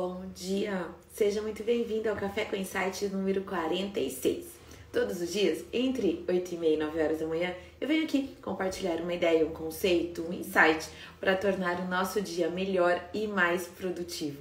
Bom dia! Seja muito bem-vindo ao Café com Insight número 46. Todos os dias, entre 8 e meia e 9 horas da manhã, eu venho aqui compartilhar uma ideia, um conceito, um insight para tornar o nosso dia melhor e mais produtivo.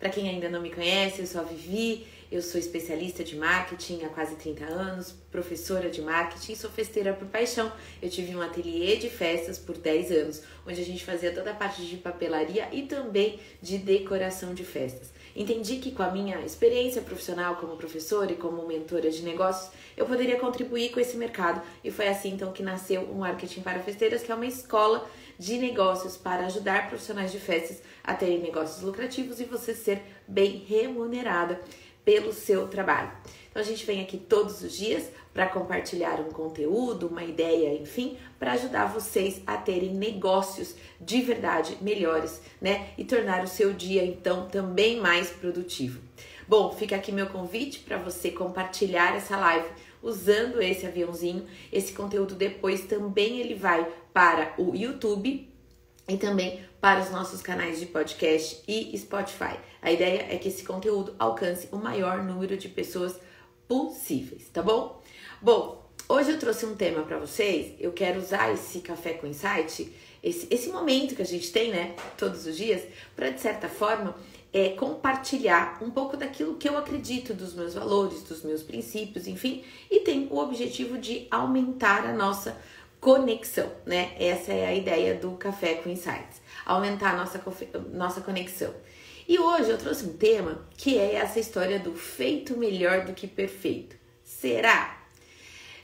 Para quem ainda não me conhece, eu sou a Vivi, eu sou especialista de marketing há quase 30 anos, professora de marketing e sou festeira por paixão. Eu tive um ateliê de festas por 10 anos, onde a gente fazia toda a parte de papelaria e também de decoração de festas. Entendi que com a minha experiência profissional como professora e como mentora de negócios, eu poderia contribuir com esse mercado e foi assim então que nasceu o Marketing para Festeiras, que é uma escola de negócios para ajudar profissionais de festas a terem negócios lucrativos e você ser bem remunerada pelo seu trabalho. Então a gente vem aqui todos os dias para compartilhar um conteúdo, uma ideia, enfim, para ajudar vocês a terem negócios de verdade melhores, né? E tornar o seu dia então também mais produtivo. Bom, fica aqui meu convite para você compartilhar essa live usando esse aviãozinho. Esse conteúdo depois também ele vai para o YouTube e também para os nossos canais de podcast e Spotify. A ideia é que esse conteúdo alcance o maior número de pessoas possíveis, tá bom? Bom, hoje eu trouxe um tema para vocês. Eu quero usar esse café com insight, esse, esse momento que a gente tem, né, todos os dias, para de certa forma é, compartilhar um pouco daquilo que eu acredito, dos meus valores, dos meus princípios, enfim, e tem o objetivo de aumentar a nossa conexão, né? Essa é a ideia do Café com Insights, aumentar a nossa, nossa conexão. E hoje eu trouxe um tema que é essa história do feito melhor do que perfeito. Será?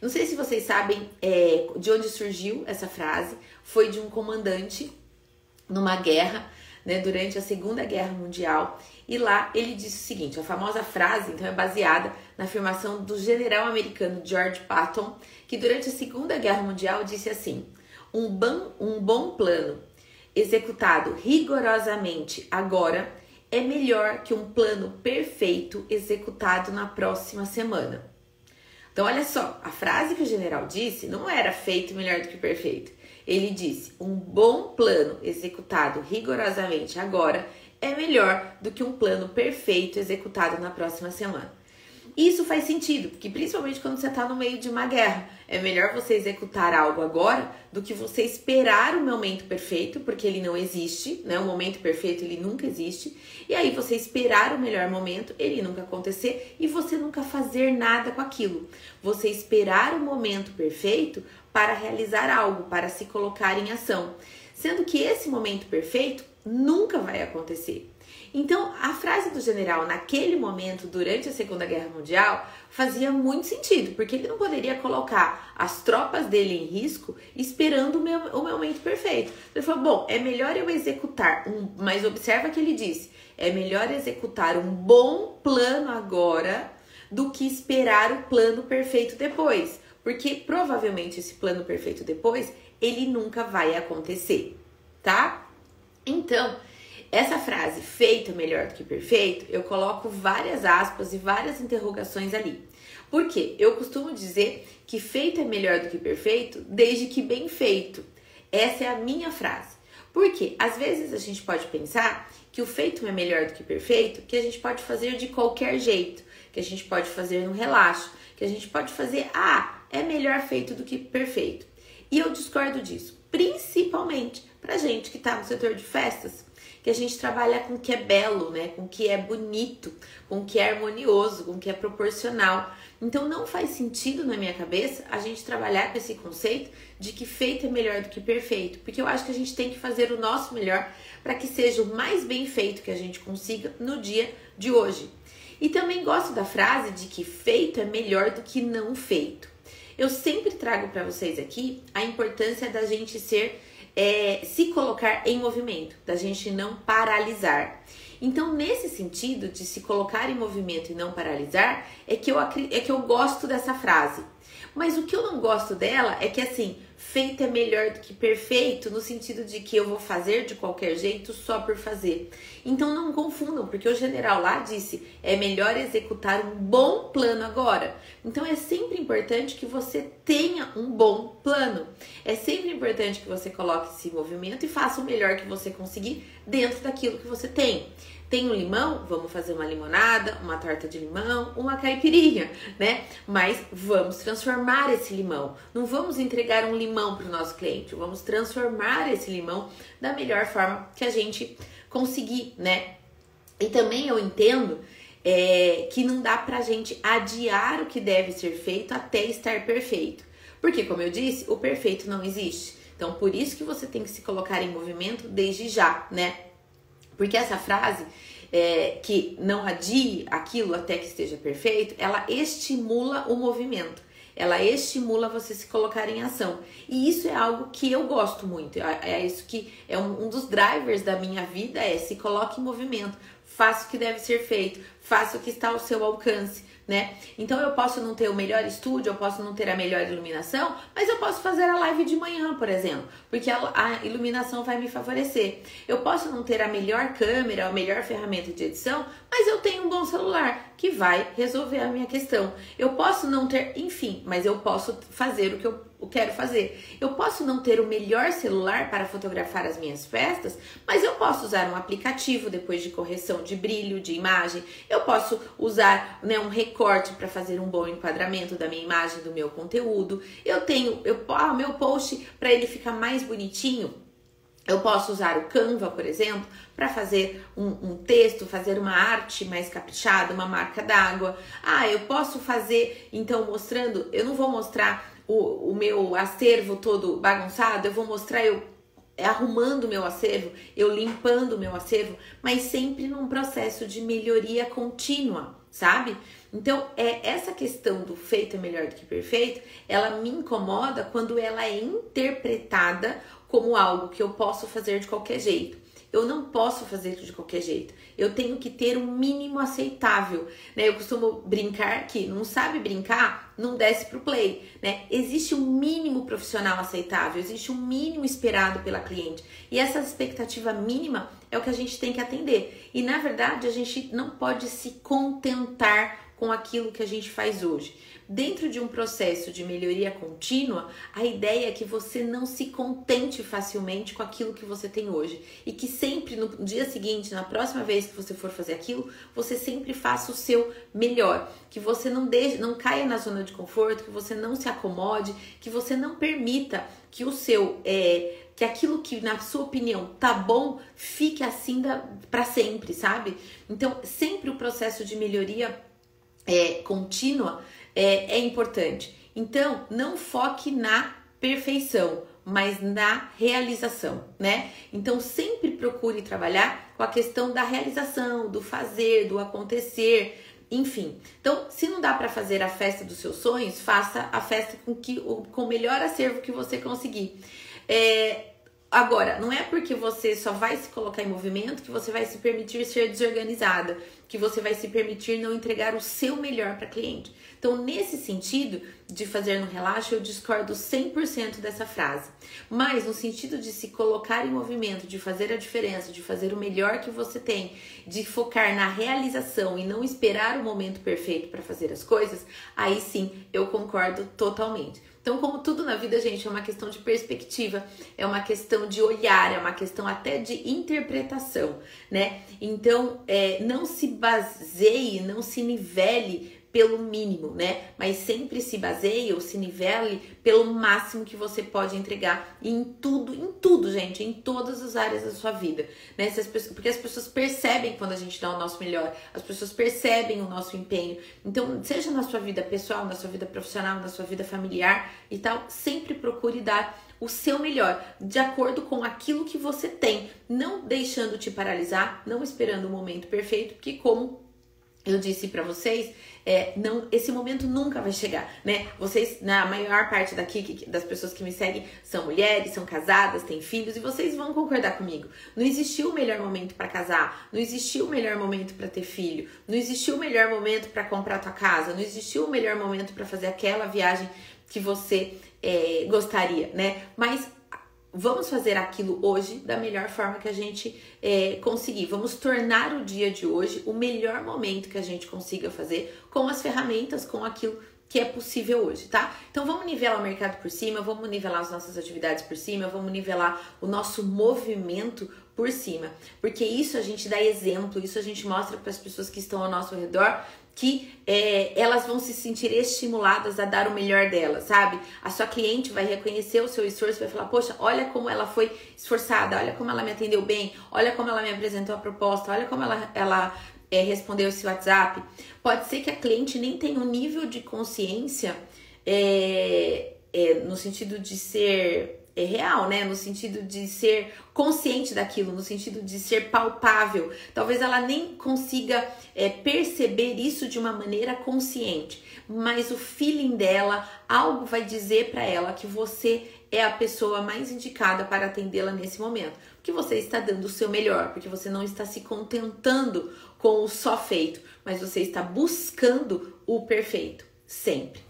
Não sei se vocês sabem é, de onde surgiu essa frase. Foi de um comandante numa guerra, né, durante a Segunda Guerra Mundial. E lá ele disse o seguinte: a famosa frase, então, é baseada na afirmação do general americano George Patton, que durante a Segunda Guerra Mundial disse assim: um, um bom plano executado rigorosamente agora é melhor que um plano perfeito executado na próxima semana. Então, olha só, a frase que o general disse não era feito melhor do que perfeito. Ele disse: um bom plano executado rigorosamente agora é melhor do que um plano perfeito executado na próxima semana. Isso faz sentido, porque principalmente quando você está no meio de uma guerra, é melhor você executar algo agora do que você esperar o momento perfeito, porque ele não existe, né? O momento perfeito ele nunca existe. E aí você esperar o melhor momento, ele nunca acontecer e você nunca fazer nada com aquilo. Você esperar o momento perfeito para realizar algo, para se colocar em ação. Sendo que esse momento perfeito nunca vai acontecer. Então, a frase do general naquele momento, durante a Segunda Guerra Mundial, fazia muito sentido, porque ele não poderia colocar as tropas dele em risco esperando o, meu, o momento perfeito. Ele falou: bom, é melhor eu executar um. Mas observa que ele disse: é melhor executar um bom plano agora do que esperar o plano perfeito depois. Porque provavelmente esse plano perfeito depois ele nunca vai acontecer, tá? Então, essa frase, feito melhor do que perfeito, eu coloco várias aspas e várias interrogações ali. Por quê? Eu costumo dizer que feito é melhor do que perfeito, desde que bem feito. Essa é a minha frase. Porque às vezes a gente pode pensar que o feito é melhor do que perfeito, que a gente pode fazer de qualquer jeito, que a gente pode fazer no relaxo, que a gente pode fazer, ah, é melhor feito do que perfeito. E eu discordo disso, principalmente pra gente que tá no setor de festas, que a gente trabalha com o que é belo, né? Com o que é bonito, com o que é harmonioso, com o que é proporcional. Então não faz sentido na minha cabeça a gente trabalhar com esse conceito de que feito é melhor do que perfeito, porque eu acho que a gente tem que fazer o nosso melhor para que seja o mais bem feito que a gente consiga no dia de hoje. E também gosto da frase de que feito é melhor do que não feito. Eu sempre trago para vocês aqui a importância da gente ser é, se colocar em movimento, da gente não paralisar. Então, nesse sentido de se colocar em movimento e não paralisar, é que eu, é que eu gosto dessa frase. Mas o que eu não gosto dela é que assim, feito é melhor do que perfeito, no sentido de que eu vou fazer de qualquer jeito só por fazer. Então não confundam, porque o general lá disse: é melhor executar um bom plano agora. Então é sempre importante que você tenha um bom plano. É sempre importante que você coloque esse movimento e faça o melhor que você conseguir dentro daquilo que você tem. Tem um limão? Vamos fazer uma limonada, uma torta de limão, uma caipirinha, né? Mas vamos transformar esse limão. Não vamos entregar um limão para o nosso cliente, vamos transformar esse limão da melhor forma que a gente conseguir, né? E também eu entendo é, que não dá pra gente adiar o que deve ser feito até estar perfeito. Porque, como eu disse, o perfeito não existe. Então, por isso que você tem que se colocar em movimento desde já, né? Porque essa frase, é, que não adie aquilo até que esteja perfeito, ela estimula o movimento. Ela estimula você se colocar em ação. E isso é algo que eu gosto muito. É, é isso que é um, um dos drivers da minha vida, é se coloque em movimento faça o que deve ser feito, faça o que está ao seu alcance né? Então eu posso não ter o melhor estúdio, eu posso não ter a melhor iluminação, mas eu posso fazer a live de manhã, por exemplo, porque a, a iluminação vai me favorecer. Eu posso não ter a melhor câmera, a melhor ferramenta de edição, mas eu tenho um bom celular que vai resolver a minha questão. Eu posso não ter, enfim, mas eu posso fazer o que eu quero fazer. Eu posso não ter o melhor celular para fotografar as minhas festas, mas eu posso usar um aplicativo depois de correção de brilho, de imagem. Eu posso usar né, um recorte para fazer um bom enquadramento da minha imagem, do meu conteúdo. Eu tenho eu, ah, o meu post para ele ficar mais bonitinho. Eu posso usar o Canva, por exemplo, para fazer um, um, texto, fazer uma arte mais caprichada, uma marca d'água. Ah, eu posso fazer, então, mostrando. Eu não vou mostrar o, o meu acervo todo bagunçado, eu vou mostrar eu arrumando o meu acervo, eu limpando o meu acervo, mas sempre num processo de melhoria contínua, sabe? Então, é essa questão do feito é melhor do que perfeito, ela me incomoda quando ela é interpretada como algo que eu posso fazer de qualquer jeito. Eu não posso fazer de qualquer jeito. Eu tenho que ter um mínimo aceitável, né? Eu costumo brincar que não sabe brincar, não desce pro play, né? Existe um mínimo profissional aceitável, existe um mínimo esperado pela cliente. E essa expectativa mínima é o que a gente tem que atender. E na verdade, a gente não pode se contentar com aquilo que a gente faz hoje. Dentro de um processo de melhoria contínua, a ideia é que você não se contente facilmente com aquilo que você tem hoje e que sempre no dia seguinte, na próxima vez que você for fazer aquilo, você sempre faça o seu melhor, que você não deixe, não caia na zona de conforto, que você não se acomode, que você não permita que o seu é, que aquilo que na sua opinião tá bom fique assim para sempre, sabe? Então, sempre o processo de melhoria é, contínua é, é importante. Então, não foque na perfeição, mas na realização, né? Então, sempre procure trabalhar com a questão da realização, do fazer, do acontecer, enfim. Então, se não dá para fazer a festa dos seus sonhos, faça a festa com que com o melhor acervo que você conseguir. É, Agora, não é porque você só vai se colocar em movimento que você vai se permitir ser desorganizada, que você vai se permitir não entregar o seu melhor para cliente. Então, nesse sentido de fazer no relaxo, eu discordo 100% dessa frase. Mas no sentido de se colocar em movimento, de fazer a diferença, de fazer o melhor que você tem, de focar na realização e não esperar o momento perfeito para fazer as coisas, aí sim eu concordo totalmente. Então, como tudo na vida, gente, é uma questão de perspectiva, é uma questão de olhar, é uma questão até de interpretação, né? Então, é, não se baseie, não se nivele pelo mínimo, né? Mas sempre se baseie ou se nivele pelo máximo que você pode entregar em tudo, em tudo, gente, em todas as áreas da sua vida, né? As pessoas, porque as pessoas percebem quando a gente dá o nosso melhor, as pessoas percebem o nosso empenho. Então, seja na sua vida pessoal, na sua vida profissional, na sua vida familiar e tal, sempre procure dar o seu melhor, de acordo com aquilo que você tem, não deixando te paralisar, não esperando o momento perfeito, porque como eu disse para vocês, é, não, esse momento nunca vai chegar, né? Vocês, na maior parte daqui que, das pessoas que me seguem são mulheres, são casadas, têm filhos e vocês vão concordar comigo. Não existiu o melhor momento para casar, não existiu o melhor momento para ter filho, não existiu o melhor momento para comprar tua casa, não existiu o melhor momento para fazer aquela viagem que você é, gostaria, né? Mas vamos fazer aquilo hoje da melhor forma que a gente é, conseguir. Vamos tornar o dia de hoje o melhor momento que a gente consiga fazer com as ferramentas, com aquilo que é possível hoje, tá? Então vamos nivelar o mercado por cima, vamos nivelar as nossas atividades por cima, vamos nivelar o nosso movimento por cima, porque isso a gente dá exemplo, isso a gente mostra para as pessoas que estão ao nosso redor que é, elas vão se sentir estimuladas a dar o melhor delas, sabe? A sua cliente vai reconhecer o seu esforço, vai falar: Poxa, olha como ela foi esforçada, olha como ela me atendeu bem, olha como ela me apresentou a proposta, olha como ela, ela é, respondeu esse WhatsApp. Pode ser que a cliente nem tenha um nível de consciência é, é, no sentido de ser é real, né? No sentido de ser consciente daquilo, no sentido de ser palpável. Talvez ela nem consiga é, perceber isso de uma maneira consciente, mas o feeling dela, algo vai dizer para ela que você é a pessoa mais indicada para atendê-la nesse momento. Porque você está dando o seu melhor, porque você não está se contentando com o só feito, mas você está buscando o perfeito, sempre.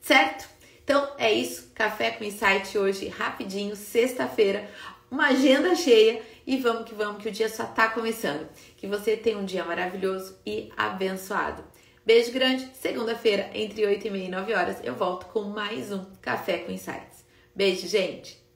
Certo? Então é isso, café com insight hoje rapidinho, sexta-feira, uma agenda cheia e vamos que vamos que o dia só tá começando. Que você tenha um dia maravilhoso e abençoado. Beijo grande. Segunda-feira, entre 8 e meia e 9 horas, eu volto com mais um Café com Insights. Beijo, gente!